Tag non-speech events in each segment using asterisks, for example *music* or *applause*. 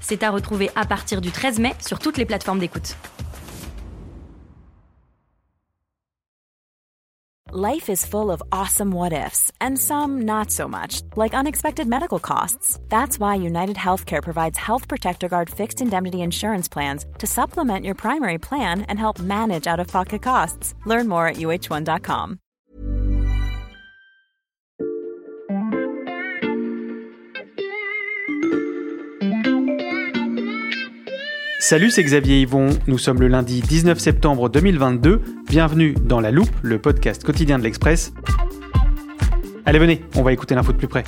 C'est à retrouver à partir du 13 mai sur toutes les plateformes d'écoute. Life is full of awesome what ifs, and some not so much, like unexpected medical costs. That's why United Healthcare provides Health Protector Guard fixed indemnity insurance plans to supplement your primary plan and help manage out of pocket costs. Learn more at uh1.com. Salut, c'est Xavier Yvon. Nous sommes le lundi 19 septembre 2022. Bienvenue dans La Loupe, le podcast quotidien de l'Express. Allez, venez, on va écouter l'info de plus près.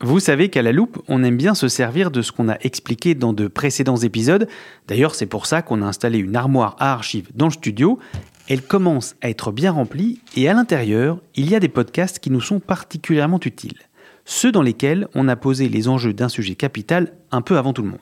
Vous savez qu'à la loupe, on aime bien se servir de ce qu'on a expliqué dans de précédents épisodes. D'ailleurs, c'est pour ça qu'on a installé une armoire à archives dans le studio. Elle commence à être bien remplie et à l'intérieur, il y a des podcasts qui nous sont particulièrement utiles ceux dans lesquels on a posé les enjeux d'un sujet capital un peu avant tout le monde.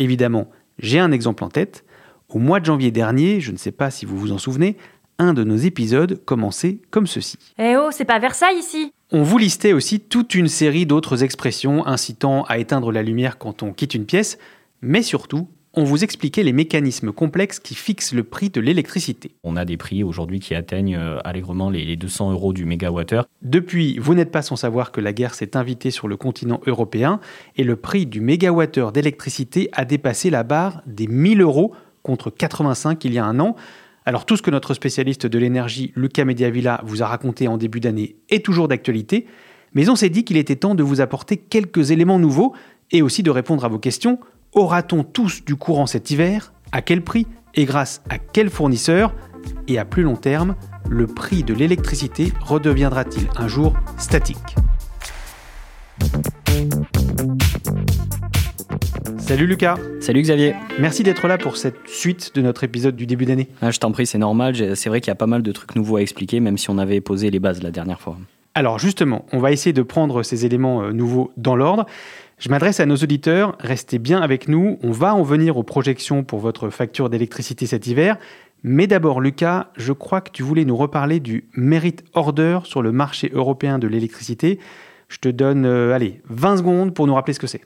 Évidemment, j'ai un exemple en tête. Au mois de janvier dernier, je ne sais pas si vous vous en souvenez, un de nos épisodes commençait comme ceci. Eh oh, c'est pas Versailles ici On vous listait aussi toute une série d'autres expressions incitant à éteindre la lumière quand on quitte une pièce, mais surtout on vous expliquait les mécanismes complexes qui fixent le prix de l'électricité. On a des prix aujourd'hui qui atteignent euh, allègrement les 200 euros du mégawattheure. Depuis, vous n'êtes pas sans savoir que la guerre s'est invitée sur le continent européen et le prix du mégawattheure d'électricité a dépassé la barre des 1000 euros contre 85 il y a un an. Alors tout ce que notre spécialiste de l'énergie, Luca Mediavilla, vous a raconté en début d'année est toujours d'actualité, mais on s'est dit qu'il était temps de vous apporter quelques éléments nouveaux et aussi de répondre à vos questions Aura-t-on tous du courant cet hiver? À quel prix? Et grâce à quel fournisseur? Et à plus long terme, le prix de l'électricité redeviendra-t-il un jour statique? Salut Lucas. Salut Xavier. Merci d'être là pour cette suite de notre épisode du début d'année. Ah, je t'en prie, c'est normal. C'est vrai qu'il y a pas mal de trucs nouveaux à expliquer, même si on avait posé les bases la dernière fois. Alors justement, on va essayer de prendre ces éléments euh, nouveaux dans l'ordre. Je m'adresse à nos auditeurs, restez bien avec nous, on va en venir aux projections pour votre facture d'électricité cet hiver. Mais d'abord, Lucas, je crois que tu voulais nous reparler du Merit Order sur le marché européen de l'électricité. Je te donne, euh, allez, 20 secondes pour nous rappeler ce que c'est.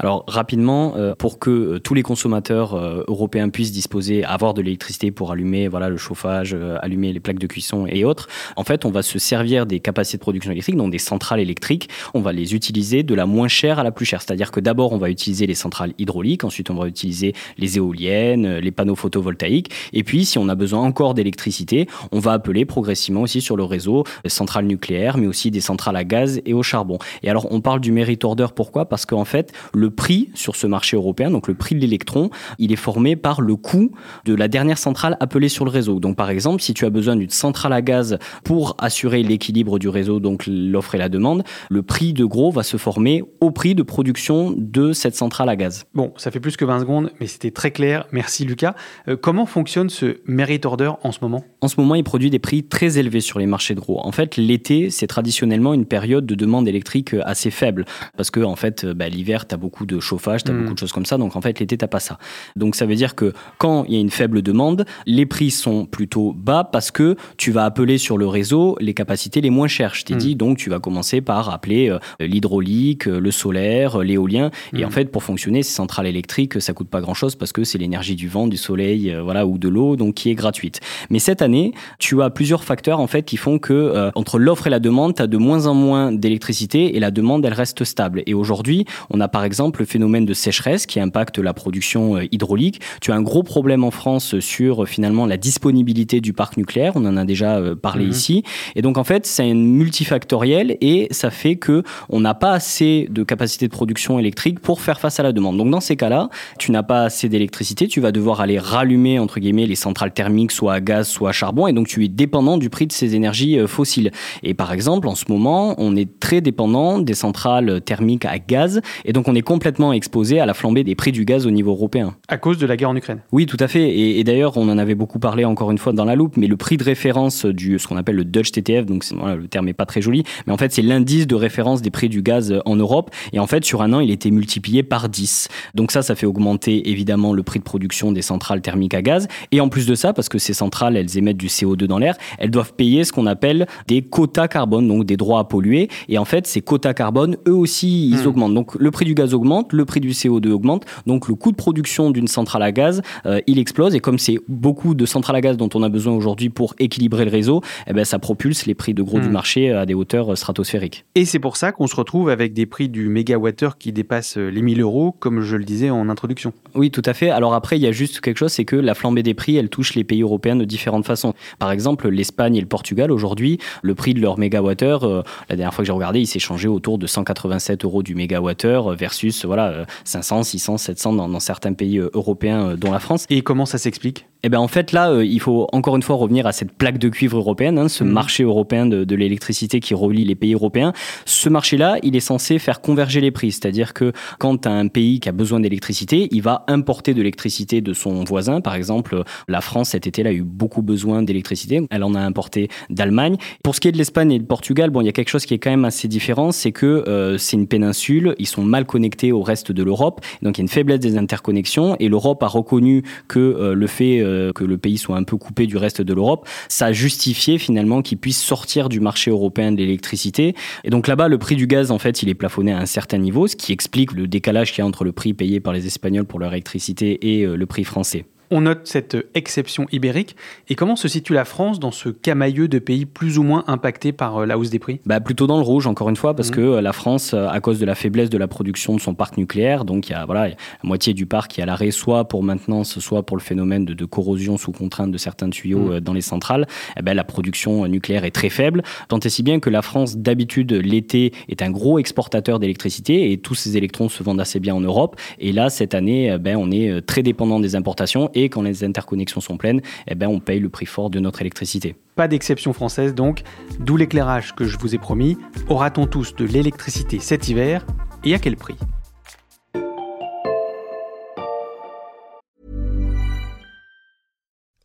Alors rapidement, euh, pour que euh, tous les consommateurs euh, européens puissent disposer, avoir de l'électricité pour allumer voilà le chauffage, allumer les plaques de cuisson et autres, en fait, on va se servir des capacités de production électrique, donc des centrales électriques. On va les utiliser de la moins chère à la plus chère. C'est-à-dire que d'abord, on va utiliser les centrales hydrauliques, ensuite on va utiliser les éoliennes, les panneaux photovoltaïques, et puis si on a besoin encore d'électricité, on va appeler progressivement aussi sur le réseau centrales nucléaires, mais aussi des centrales à gaz et au charbon. Et alors, on parle du merit order, pourquoi? Parce qu'en fait, le prix sur ce marché européen, donc le prix de l'électron, il est formé par le coût de la dernière centrale appelée sur le réseau. Donc par exemple, si tu as besoin d'une centrale à gaz pour assurer l'équilibre du réseau, donc l'offre et la demande, le prix de gros va se former au prix de production de cette centrale à gaz. Bon, ça fait plus que 20 secondes, mais c'était très clair. Merci Lucas. Euh, comment fonctionne ce merit order en ce moment? En ce moment, il produit des prix très élevés sur les marchés de gros. En fait, l'été, c'est traditionnellement une période de demande électrique assez faible parce que en fait, bah, l'hiver, as beaucoup de chauffage, tu as hmm. beaucoup de choses comme ça. Donc en fait, l'été, tu pas ça. Donc ça veut dire que quand il y a une faible demande, les prix sont plutôt bas parce que tu vas appeler sur le réseau les capacités les moins chères. Je t'ai hmm. dit, donc tu vas commencer par appeler euh, l'hydraulique, euh, le solaire, euh, l'éolien. Et en hmm. fait, pour fonctionner, ces centrales électriques, ça coûte pas grand-chose parce que c'est l'énergie du vent, du soleil, voilà, ou de l'eau, donc qui est gratuite. Mais cette année, tu as plusieurs facteurs en fait qui font que entre l'offre et la demande, tu as de moins en moins d'électricité et la demande, elle reste stable. Et aujourd'hui, on a par exemple le phénomène de sécheresse qui impacte la production euh, hydraulique. Tu as un gros problème en France sur euh, finalement la disponibilité du parc nucléaire. On en a déjà euh, parlé mhm. ici. Et donc en fait, c'est multifactoriel et ça fait que on n'a pas assez de capacité de production électrique pour faire face à la demande. Donc dans ces cas-là, tu n'as pas assez d'électricité, tu vas devoir aller rallumer entre guillemets les centrales thermiques soit à gaz, soit à charbon et donc tu es dépendant du prix de ces énergies fossiles. Et par exemple, en ce moment, on est très dépendant dépendant des centrales thermiques à gaz, et donc on est complètement exposé à la flambée des prix du gaz au niveau européen. À cause de la guerre en Ukraine Oui, tout à fait. Et, d'ailleurs, on en avait beaucoup parlé encore une fois dans la loupe, mais le prix de référence du ce qu'on appelle le Dutch TTF, donc voilà, le terme est pas très joli, mais en fait c'est l'indice de référence des prix du gaz en Europe, et en fait sur un an il était multiplié par 10. Donc ça, ça fait augmenter évidemment le prix de production des centrales thermiques à gaz, et en plus de ça, parce que ces centrales elles émettent du CO2 dans l'air, elles doivent payer ce qu'on appelle des quotas carbone, donc des droits à polluer, et en fait ces quotas carbone, eux aussi, ils hmm. augmentent. Donc le prix du gaz augmente, le prix du CO2 augmente, donc le coût de production d'une centrale à gaz, euh, il explose, et comme c'est beaucoup de centrales à gaz dont on a besoin aujourd'hui pour équilibrer le réseau, eh ben, ça propulse les prix de gros du hmm. marché à des hauteurs stratosphériques. Et c'est pour ça qu'on se retrouve avec des prix du mégawattheure qui dépassent les 1000 euros, comme je le disais en introduction. Oui, tout à fait. Alors après, il y a juste quelque chose, c'est que la flambée des prix, elle touche les pays européens de différentes façons. Par exemple, l'Espagne et le Portugal, aujourd'hui, le prix de leur mégawattheure, euh, la dernière fois que j'ai regardé, il s'est changé autour de 187 euros du mégawattheure versus voilà, 500, 600, 700 dans, dans certains pays euh, européens, euh, dont la France. Et comment ça s'explique? Eh bien, en fait, là, euh, il faut encore une fois revenir à cette plaque de cuivre européenne, hein, ce mm. marché européen de, l'électricité qui relie les pays européens. Ce marché-là, il est censé faire converger les prix. C'est-à-dire que quand un pays qui a besoin d'électricité, il va importer de l'électricité de son voisin. Par exemple, la France, cet été-là, a eu beaucoup besoin d'électricité. Elle en a importé d'Allemagne. Pour ce qui est de l'Espagne et du Portugal, bon, il y a quelque chose qui est quand même assez différent, c'est que euh, c'est une péninsule, ils sont mal connectés au reste de l'Europe. Donc, il y a une faiblesse des interconnexions et l'Europe a reconnu que euh, le fait euh, que le pays soit un peu coupé du reste de l'Europe, ça a justifié finalement qu'il puisse sortir du marché européen de l'électricité. Et donc là-bas, le prix du gaz, en fait, il est plafonné à un certain niveau, ce qui explique le décalage qu'il y a entre le prix payé par les Espagnols pour leur électricité et euh, le prix français. On note cette exception ibérique. Et comment se situe la France dans ce camailleux de pays plus ou moins impactés par euh, la hausse des prix? Bah, Plutôt dans le rouge, encore une fois, parce mmh. que euh, la France, euh, à cause de la faiblesse de la production de son parc nucléaire, donc il y a voilà, la moitié du parc qui est à l'arrêt, soit pour maintenance, soit pour le phénomène de, corrosion sous contrainte de certains tuyaux mmh. dans les centrales, eh ben, la production nucléaire est très faible. Tant et si bien que la France, d'habitude, l'été, est un gros exportateur d'électricité et tous ces électrons se vendent assez bien en Europe. Et là, cette année, ben, on est très dépendant des importations et quand les interconnexions sont pleines, eh ben, on paye le prix fort de notre électricité. Pas d'exception française donc, d'où l'éclairage que je vous ai promis. Aura-t-on tous de l'électricité cet hiver? Et à quel prix?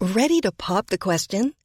Ready to pop the question?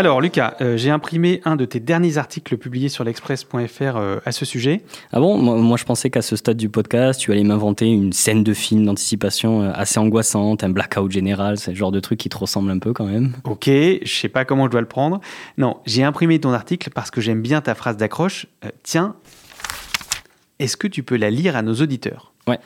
Alors Lucas, euh, j'ai imprimé un de tes derniers articles publiés sur l'express.fr euh, à ce sujet. Ah bon? Moi je pensais qu'à ce stade du podcast, tu allais m'inventer une scène de film d'anticipation euh, assez angoissante, un blackout général, c'est le genre de truc qui te ressemble un peu quand même. Ok, je sais pas comment je dois le prendre. Non, j'ai imprimé ton article parce que j'aime bien ta phrase d'accroche. tiens, est-ce que tu peux la lire à nos auditeurs? Ouais.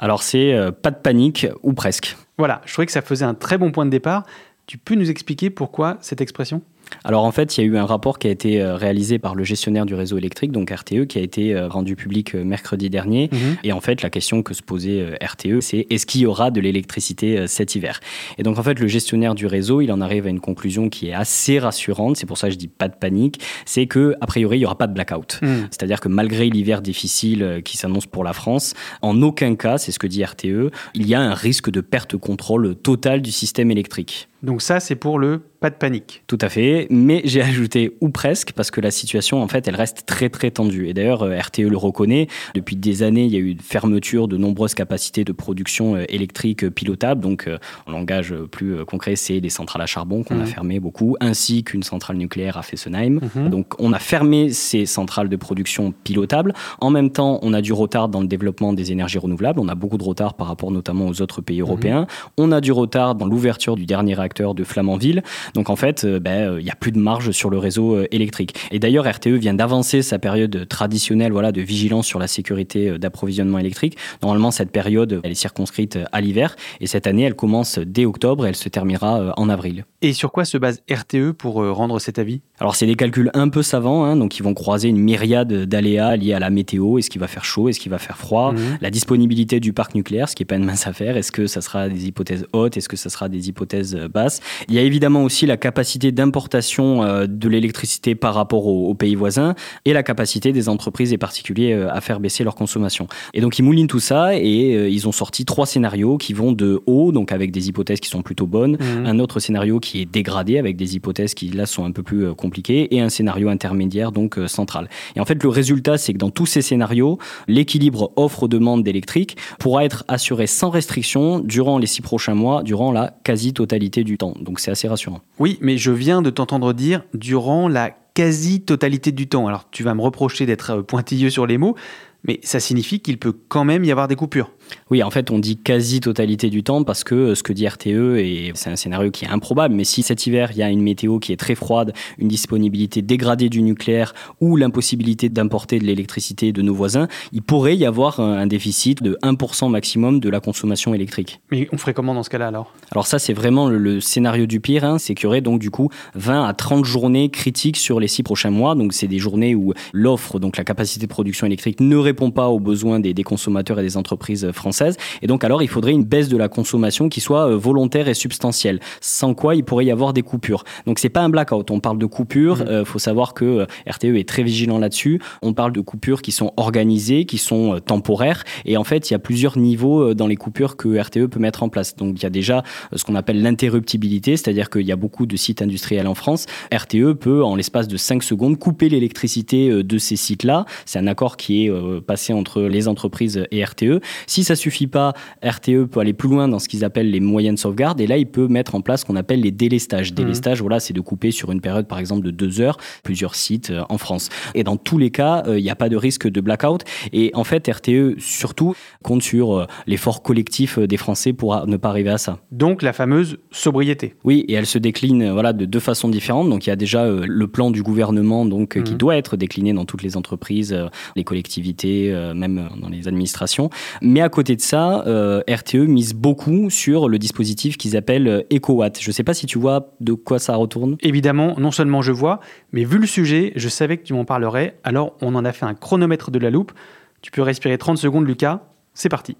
Alors c'est pas de panique ou presque. Voilà, je trouvais que ça faisait un très bon point de départ. Tu peux nous expliquer pourquoi cette expression? Alors en fait, il y a eu un rapport qui a été euh, réalisé par le gestionnaire du réseau électrique, donc RTE, qui a été euh, rendu public euh, mercredi dernier. Mhm. Et en fait, la question que se posait RTE, c'est est-ce qu'il y aura de l'électricité cet hiver? Et donc en fait, le gestionnaire du réseau, il en arrive à une conclusion qui est assez rassurante. C'est pour ça que je dis pas de panique. C'est que a priori, il y aura pas de blackout. Mhm. C'est-à-dire que malgré l'hiver difficile qui s'annonce pour la France, en aucun cas, c'est ce que dit RTE, il y a un risque de perte de contrôle total du système électrique. Donc ça, c'est pour le pas de panique. Tout à fait, mais j'ai ajouté ou presque parce que la situation en fait elle reste très très tendue et d'ailleurs euh, RTE le reconnaît. Depuis des années, il y a eu une fermeture de nombreuses capacités de production euh, électrique pilotables. Donc euh, en langage plus concret, c'est des centrales à charbon qu'on a mhm. fermées beaucoup, ainsi qu'une centrale nucléaire à Fessenheim. Mhm. Donc on a fermé ces centrales de production pilotables. En même temps, on a du retard dans le développement des énergies renouvelables. On a beaucoup de retard par rapport notamment aux autres pays mhm. européens. On a du retard dans l'ouverture du dernier réacteur de Flamanville. Donc en fait, ben, il n'y a plus de marge sur le réseau électrique. Et d'ailleurs, RTE vient d'avancer sa période traditionnelle voilà, de vigilance sur la sécurité d'approvisionnement électrique. Normalement, cette période, elle est circonscrite à l'hiver. Et cette année, elle commence dès octobre et elle se terminera en avril. Et sur quoi se base RTE pour rendre cet avis? Alors, c'est des calculs un peu savants. Hein, donc, ils vont croiser une myriade d'aléas liés à la météo. Est-ce qu'il va faire chaud? Est-ce qu'il va faire froid? Mhm. La disponibilité du parc nucléaire, ce qui n'est pas une mince affaire. Est-ce que ça sera des hypothèses hautes? Est-ce que ça sera des hypothèses basses? Il y a évidemment aussi la capacité d'importation euh, de l'électricité par rapport aux, pays voisins et la capacité des entreprises et particuliers euh, à faire baisser leur consommation. Et donc ils moulinent tout ça et euh, ils ont sorti trois scénarios qui vont de haut, donc avec des hypothèses qui sont plutôt bonnes, mhm. un autre scénario qui est dégradé avec des hypothèses qui là sont un peu plus compliquées et un scénario intermédiaire donc central. Et en fait le résultat c'est que dans tous ces scénarios, l'équilibre offre-demande d'électrique pourra être assuré sans restriction durant les six prochains mois, durant la quasi-totalité du temps. Donc c'est assez rassurant. Oui, mais je viens de t'entendre dire durant la quasi-totalité du temps. Alors tu vas me reprocher d'être euh, pointilleux sur les mots, mais ça signifie qu'il peut quand même y avoir des coupures. Oui, en fait, on dit quasi-totalité du temps parce que euh, ce que dit RTE, et c'est un scénario qui est improbable, mais si cet hiver, il y a une météo qui est très froide, une disponibilité dégradée du nucléaire ou l'impossibilité d'importer de l'électricité de nos voisins, il pourrait y avoir un déficit de 1% maximum de la consommation électrique. Mais on ferait comment dans ce cas-là alors? Alors ça, c'est vraiment le, scénario du pire, hein, c'est qu'il y aurait donc du coup 20 à 30 journées critiques sur les six prochains mois, donc c'est des journées où l'offre, donc la capacité de production électrique ne répond pas aux besoins des, des consommateurs et des entreprises française. Et donc alors, il faudrait une baisse de la consommation qui soit euh, volontaire et substantielle, sans quoi il pourrait y avoir des coupures. Donc c'est pas un blackout, on parle de coupures, il mmh. euh, faut savoir que euh, RTE est très vigilant là-dessus. On parle de coupures qui sont organisées, qui sont temporaires, et en fait, il y a plusieurs niveaux dans les coupures que RTE peut mettre en place. Donc il y a déjà ce qu'on appelle l'interruptibilité, c'est-à-dire qu'il y a beaucoup de sites industriels en France. RTE peut, en l'espace de 5 secondes, couper l'électricité de ces sites-là. C'est un accord qui est passé entre les entreprises et RTE. Si ça suffit pas, RTE peut aller plus loin dans ce qu'ils appellent les moyennes sauvegardes. Et là, il peut mettre en place ce qu'on appelle les délestages. Mmh. Délestages, voilà, c'est de couper sur une période, par exemple, de deux heures, plusieurs sites euh, en France. Et dans tous les cas, euh, il n'y a pas de risque de blackout. Et en fait, RTE, surtout, compte sur euh, l'effort collectif des Français pour ne pas arriver à ça. Donc, la fameuse sobriété. Oui, et elle se décline voilà, de deux façons différentes. Donc, il y a déjà le plan du gouvernement donc, qui mmh. doit être décliné dans toutes les entreprises, les collectivités, même dans les administrations. Mais à côté de ça, euh, RTE mise beaucoup sur le dispositif qu'ils appellent euh, EcoWatt. Je ne sais pas si tu vois de quoi ça retourne. Évidemment, non seulement je vois, mais vu le sujet, je savais que tu m'en parlerais. Alors, on en a fait un chronomètre de la loupe. Tu peux respirer 30 secondes, Lucas. C'est parti.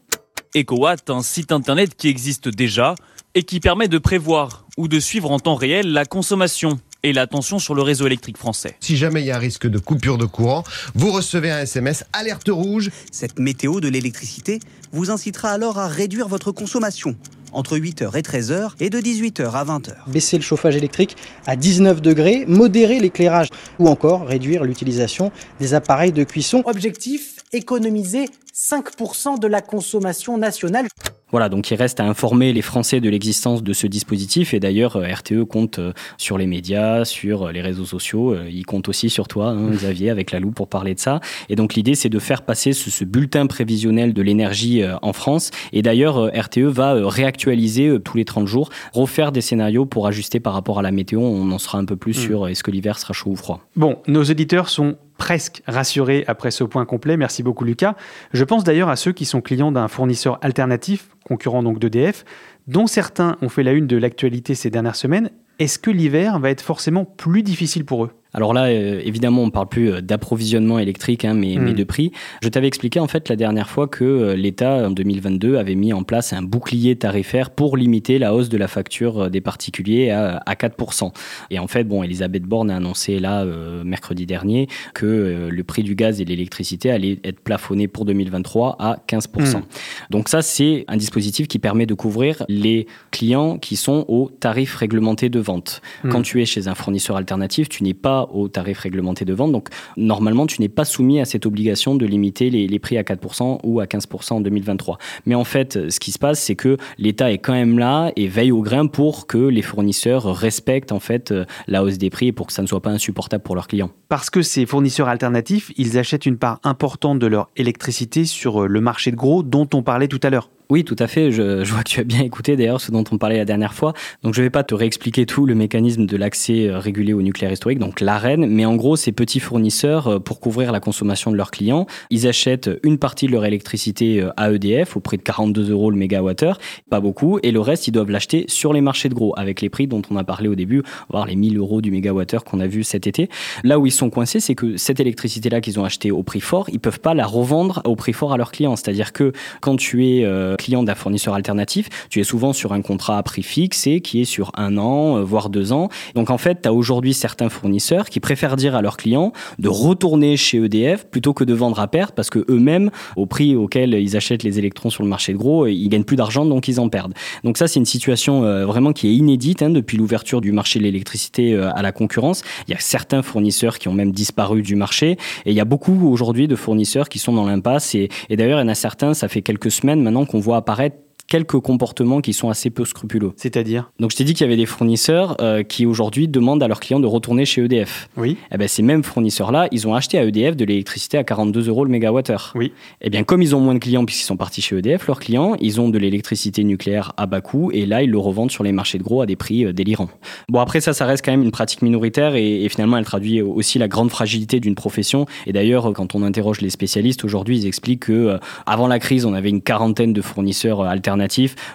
EcoWatt, un site internet qui existe déjà et qui permet de prévoir ou de suivre en temps réel la consommation et la tension sur le réseau électrique français. Si jamais il y a un risque de coupure de courant, vous recevez un SMS alerte rouge. Cette météo de l'électricité vous incitera alors à réduire votre consommation entre 8h et 13h et de 18h à 20h. Baisser le chauffage électrique à 19 degrés, modérer l'éclairage ou encore réduire l'utilisation des appareils de cuisson. Objectif, économiser 5% de la consommation nationale. Voilà, donc il reste à informer les Français de l'existence de ce dispositif. Et d'ailleurs, euh, RTE compte euh, sur les médias, sur euh, les réseaux sociaux. Il compte aussi sur toi, hein, *laughs* Xavier, avec la loupe pour parler de ça. Et donc l'idée, c'est de faire passer ce, bulletin prévisionnel de l'énergie en France. Et d'ailleurs, RTE va réactualiser tous les 30 jours, refaire des scénarios pour ajuster par rapport à la météo. On en sera un peu plus hmm. sur est-ce que l'hiver sera chaud ou froid. Bon, nos auditeurs sont presque rassurés après ce point complet. Merci beaucoup Lucas. Je pense d'ailleurs à ceux qui sont clients d'un fournisseur alternatif, concurrent donc d'EDF, dont certains ont fait la une de l'actualité ces dernières semaines. Est-ce que l'hiver va être forcément plus difficile pour eux? Alors là, euh, évidemment, on ne parle plus euh, d'approvisionnement électrique, hein, mais, mais, hmm. de prix. Je t'avais expliqué en fait la dernière fois que euh, l'État, en 2022, avait mis en place un bouclier tarifaire pour limiter la hausse de la facture des particuliers à, à 4%. Et en fait, bon, Elisabeth Borne a annoncé là, mercredi dernier, que le prix du gaz et de l'électricité allait être plafonné pour 2023 à 15%. Hmm. Donc ça, c'est un dispositif qui permet de couvrir les clients qui sont au tarif réglementé de vente. Hmm. Quand tu es chez un fournisseur alternatif, tu n'es pas au tarif réglementé de vente. Donc, normalement, tu n'es pas soumis à cette obligation de limiter les, prix à 4% ou à 15% en 2023. Mais en fait, ce qui se passe, c'est que l'État est quand même là et veille au grain pour que les fournisseurs respectent en fait la hausse des prix et pour que ça ne soit pas insupportable pour leurs clients. Parce que ces fournisseurs alternatifs, ils achètent une part importante de leur électricité sur le marché de gros dont on parlait tout à l'heure. Oui, tout à fait. Je, vois que tu as bien écouté d'ailleurs ce dont on parlait la dernière fois. Donc je ne vais pas te réexpliquer tout le mécanisme de l'accès euh, régulé au nucléaire historique, donc l'AREN, mais en gros, ces petits fournisseurs, euh, pour couvrir la consommation de leurs clients, ils achètent une partie de leur électricité euh, à EDF au prix de 42 euros le mégawattheure, pas beaucoup, et le reste, ils doivent l'acheter sur les marchés de gros, avec les prix dont on a parlé au début, voire les 1000 euros du mégawattheure qu'on a vu cet été. Là où ils sont coincés, c'est que cette électricité-là qu'ils ont achetée au prix fort, ils peuvent pas la revendre au prix fort à leurs clients. C'est-à-dire que quand tu es client d'un fournisseur alternatif, tu es souvent sur un contrat à prix fixe et qui est sur un an, euh, voire deux ans. Donc en fait, tu as aujourd'hui certains fournisseurs qui préfèrent dire à leurs clients de retourner chez EDF plutôt que de vendre à perte parce que eux-mêmes, au prix auquel ils achètent les électrons sur le marché de gros, ils gagnent plus d'argent donc ils en perdent. Donc ça, c'est une situation euh, vraiment qui est inédite hein, depuis l'ouverture du marché de l'électricité euh, à la concurrence. Il y a certains fournisseurs qui ont même disparu du marché et il y a beaucoup aujourd'hui de fournisseurs qui sont dans l'impasse et d'ailleurs, il y en a certains, ça fait quelques semaines maintenant qu'on voit apparaître quelques comportements qui sont assez peu scrupuleux. C'est-à-dire? Donc je t'ai dit qu'il y avait des fournisseurs euh, qui aujourd'hui demandent à leurs clients de retourner chez EDF. Oui. Eh ben, ces mêmes fournisseurs-là, ils ont acheté à EDF de l'électricité à 42 euros le mégawattheure. Oui. Eh bien, comme ils ont moins de clients puisqu'ils sont partis chez EDF, leurs clients, ils ont de l'électricité nucléaire à bas coût et là, ils le revendent sur les marchés de gros à des prix euh, délirants. Bon, après ça, ça reste quand même une pratique minoritaire et, et finalement, elle traduit aussi la grande fragilité d'une profession. Et d'ailleurs, quand on interroge les spécialistes aujourd'hui, ils expliquent que euh, avant la crise, on avait une quarantaine de fournisseurs alternatifs.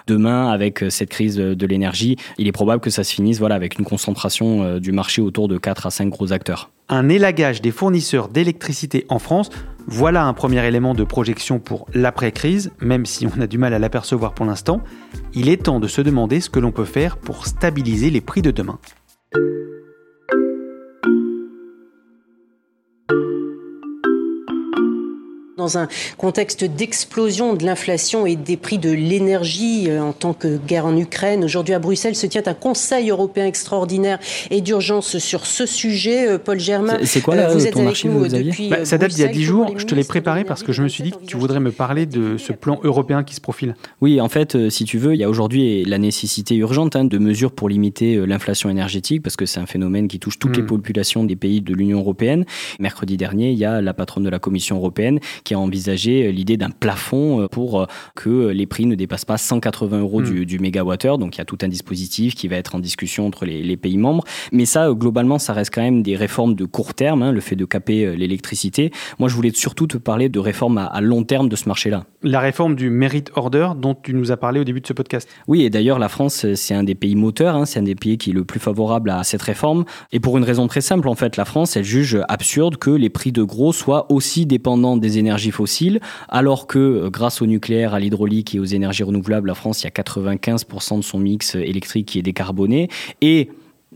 Demain, avec euh, cette crise de l'énergie, il est probable que ça se finisse voilà, avec une concentration euh, du marché autour de 4 à 5 gros acteurs. Un élagage des fournisseurs d'électricité en France, voilà un premier élément de projection pour l'après-crise, même si on a du mal à l'apercevoir pour l'instant. Il est temps de se demander ce que l'on peut faire pour stabiliser les prix de demain. Dans un contexte d'explosion de l'inflation et des prix de l'énergie euh, en tant que guerre en Ukraine. Aujourd'hui à Bruxelles se tient un Conseil européen extraordinaire et d'urgence sur ce sujet. Euh, Paul Germain, c'est quoi là, vous êtes avec nous depuis bah, Ça date d'il y a dix jours. Je te l'ai préparé parce que je me suis dit que tu voudrais me parler de ce plan européen qui se profile. Oui, en fait, euh, si tu veux, il y a aujourd'hui la nécessité urgente hein, de mesures pour limiter l'inflation énergétique parce que c'est un phénomène qui touche toutes les Mm. populations des pays de l'Union européenne. Mercredi dernier, il y a la patronne de la Commission européenne qui a envisagé l'idée d'un plafond pour que les prix ne dépassent pas 180 euros Mm. du, du mégawattheure. Donc il y a tout un dispositif qui va être en discussion entre les, les pays membres. Mais ça, euh, globalement, ça reste quand même des réformes de court terme, hein, le fait de caper euh, l'électricité. Moi, je voulais surtout te parler de réformes à, à long terme de ce marché-là. La réforme du Merit Order dont tu nous as parlé au début de ce podcast. Oui, et d'ailleurs, la France, euh, c'est un des pays moteurs, hein, c'est un des pays qui est le plus favorable à cette réforme. Et pour une raison très simple, en fait, la France, elle juge absurde que les prix de gros soient aussi dépendants des énergies fossiles, alors que euh, grâce au nucléaire, à l'hydraulique et aux énergies renouvelables, la France, il y a 95% de son mix électrique qui est décarboné. Et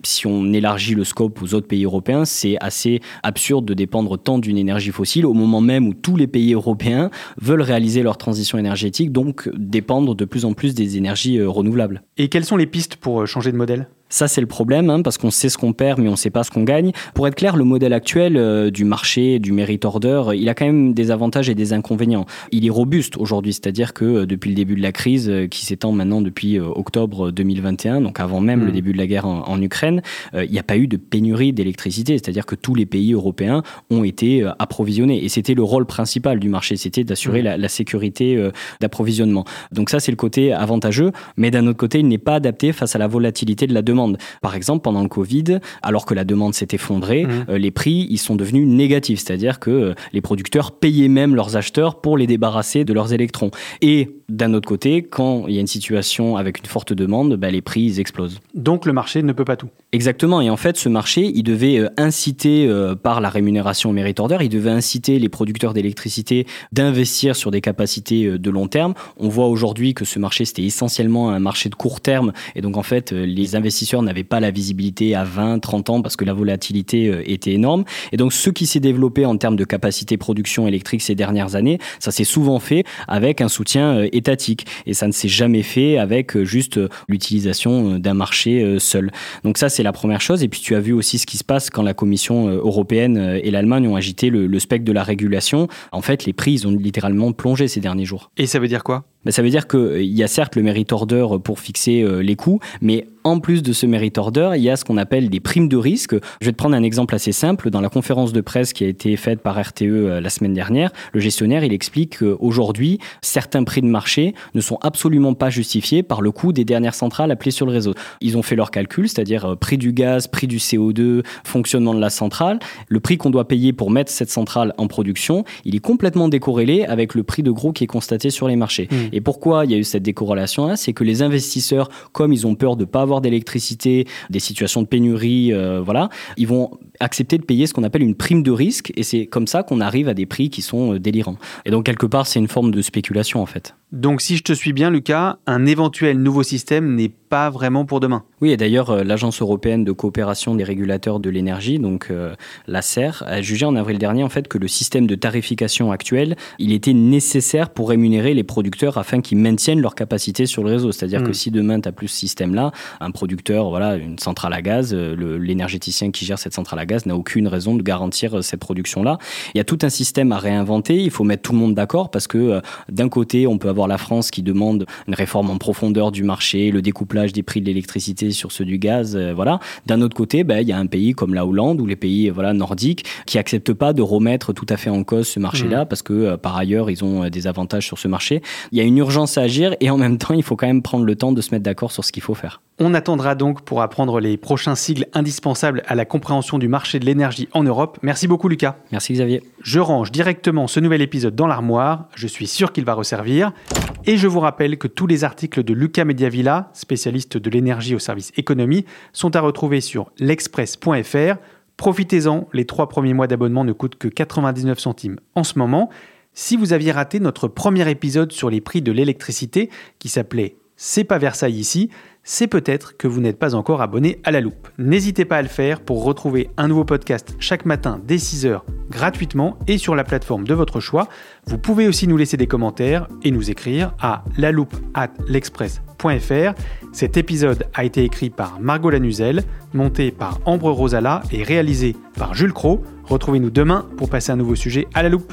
si on élargit le scope aux autres pays européens, c'est assez absurde de dépendre tant d'une énergie fossile au moment même où tous les pays européens veulent réaliser leur transition énergétique, donc dépendre de plus en plus des énergies euh, renouvelables. Et quelles sont les pistes pour euh, changer de modèle? Ça, c'est le problème, hein, parce qu'on sait ce qu'on perd, mais on ne sait pas ce qu'on gagne. Pour être clair, le modèle actuel euh, du marché, du merit order, il a quand même des avantages et des inconvénients. Il est robuste aujourd'hui, c'est-à-dire que euh, depuis le début de la crise, euh, qui s'étend maintenant depuis euh, octobre 2021, donc avant même Mm. le début de la guerre en, en Ukraine, euh, il n'y a pas eu de pénurie d'électricité, c'est-à-dire que tous les pays européens ont été euh, approvisionnés. Et c'était le rôle principal du marché, c'était d'assurer Mm. la, la sécurité euh, d'approvisionnement. Donc ça, c'est le côté avantageux, mais d'un autre côté, il n'est pas adapté face à la volatilité de la demande. Par exemple, pendant le Covid, alors que la demande s'est effondrée, Mhm. euh, les prix ils sont devenus négatifs, c'est-à-dire que euh, les producteurs payaient même leurs acheteurs pour les débarrasser de leurs électrons. Et d'un autre côté, quand il y a une situation avec une forte demande, bah, les prix ils explosent. Donc le marché ne peut pas tout. Exactement. Et en fait, ce marché, il devait euh, inciter, euh, par la rémunération au order, il devait inciter les producteurs d'électricité d'investir sur des capacités de long terme. On voit aujourd'hui que ce marché, c'était essentiellement un marché de court terme. Et donc, en fait, les investisseurs n'avaient pas la visibilité à 20, 30 ans parce que la volatilité euh, était énorme. Et donc, ce qui s'est développé en termes de capacité production électrique ces dernières années, ça s'est souvent fait avec un soutien euh, étatique. Et ça ne s'est jamais fait avec euh, juste l'utilisation d'un marché seul. Donc ça, c'est la première chose. Et puis tu as vu aussi ce qui se passe quand la Commission européenne et l'Allemagne ont agité le, le spectre de la régulation. En fait, les prix, ils ont littéralement plongé ces derniers jours. Et ça veut dire quoi? Ben, ça veut dire qu'il y a certes le merit order pour fixer les coûts, mais en plus de ce merit order, il y a ce qu'on appelle des primes de risque. Je vais te prendre un exemple assez simple. Dans la conférence de presse qui a été faite par RTE la semaine dernière, le gestionnaire, il explique qu'aujourd'hui, certains prix de marché ne sont absolument pas justifiés par le coût des dernières centrales appelées sur le réseau. Ils ont fait leur calcul, c'est-à-dire prix du gaz, prix du CO2, fonctionnement de la centrale. Le prix qu'on doit payer pour mettre cette centrale en production, il est complètement décorrélé avec le prix de gros qui est constaté sur les marchés. Mmh. Et pourquoi il y a eu cette décorrélation-là C'est que les investisseurs, comme ils ont peur de ne pas avoir d'électricité, des situations de pénurie, euh, voilà, ils vont accepter de payer ce qu'on appelle une prime de risque et c'est comme ça qu'on arrive à des prix qui sont euh, délirants. Et donc quelque part, c'est une forme de spéculation en fait. Donc si je te suis bien Lucas, un éventuel nouveau système n'est pas vraiment pour demain. Oui, et d'ailleurs, euh, l'Agence européenne de coopération des régulateurs de l'énergie, donc euh, l'ACER, a jugé en avril dernier en fait que le système de tarification actuel, il était nécessaire pour rémunérer les producteurs afin qu'ils maintiennent leur capacité sur le réseau. C'est-à-dire que hmm. si demain tu as plus ce système-là, un producteur, voilà, une centrale à gaz, euh, l'énergéticien qui gère cette centrale à gaz n'a aucune raison de garantir cette production-là. Il y a tout un système à réinventer. Il faut mettre tout le monde d'accord parce que d'un côté, on peut avoir la France qui demande une réforme en profondeur du marché, le découplage des prix de l'électricité sur ceux du gaz, euh, voilà. D'un autre côté, ben, il y a un pays comme la Hollande ou les pays voilà nordiques qui acceptent pas de remettre tout à fait en cause ce marché-là mmh. parce que euh, par ailleurs ils ont euh, des avantages sur ce marché. Il y a une urgence à agir et en même temps il faut quand même prendre le temps de se mettre d'accord sur ce qu'il faut faire. On attendra donc pour apprendre les prochains sigles indispensables à la compréhension du marché de l'énergie en Europe. Merci beaucoup Lucas. Merci Xavier. Je range directement ce nouvel épisode dans l'armoire. Je suis sûr qu'il va resservir. Et je vous rappelle que tous les articles de Lucas Mediavilla, spécialiste de l'énergie au service économie, sont à retrouver sur l'express.fr. Profitez-en, les trois premiers mois d'abonnement ne coûtent que 99 centimes en ce moment. Si vous aviez raté notre premier épisode sur les prix de l'électricité, qui s'appelait C'est pas Versailles ici, c'est peut-être que vous n'êtes pas encore abonné à la loupe. N'hésitez pas à le faire pour retrouver un nouveau podcast chaque matin dès 6h gratuitement et sur la plateforme de votre choix. Vous pouvez aussi nous laisser des commentaires et nous écrire à la loupe at l'express.fr. Cet épisode a été écrit par Margot Lanuzel, monté par Ambre Rosala et réalisé par Jules Cro. Retrouvez-nous demain pour passer un nouveau sujet à la loupe.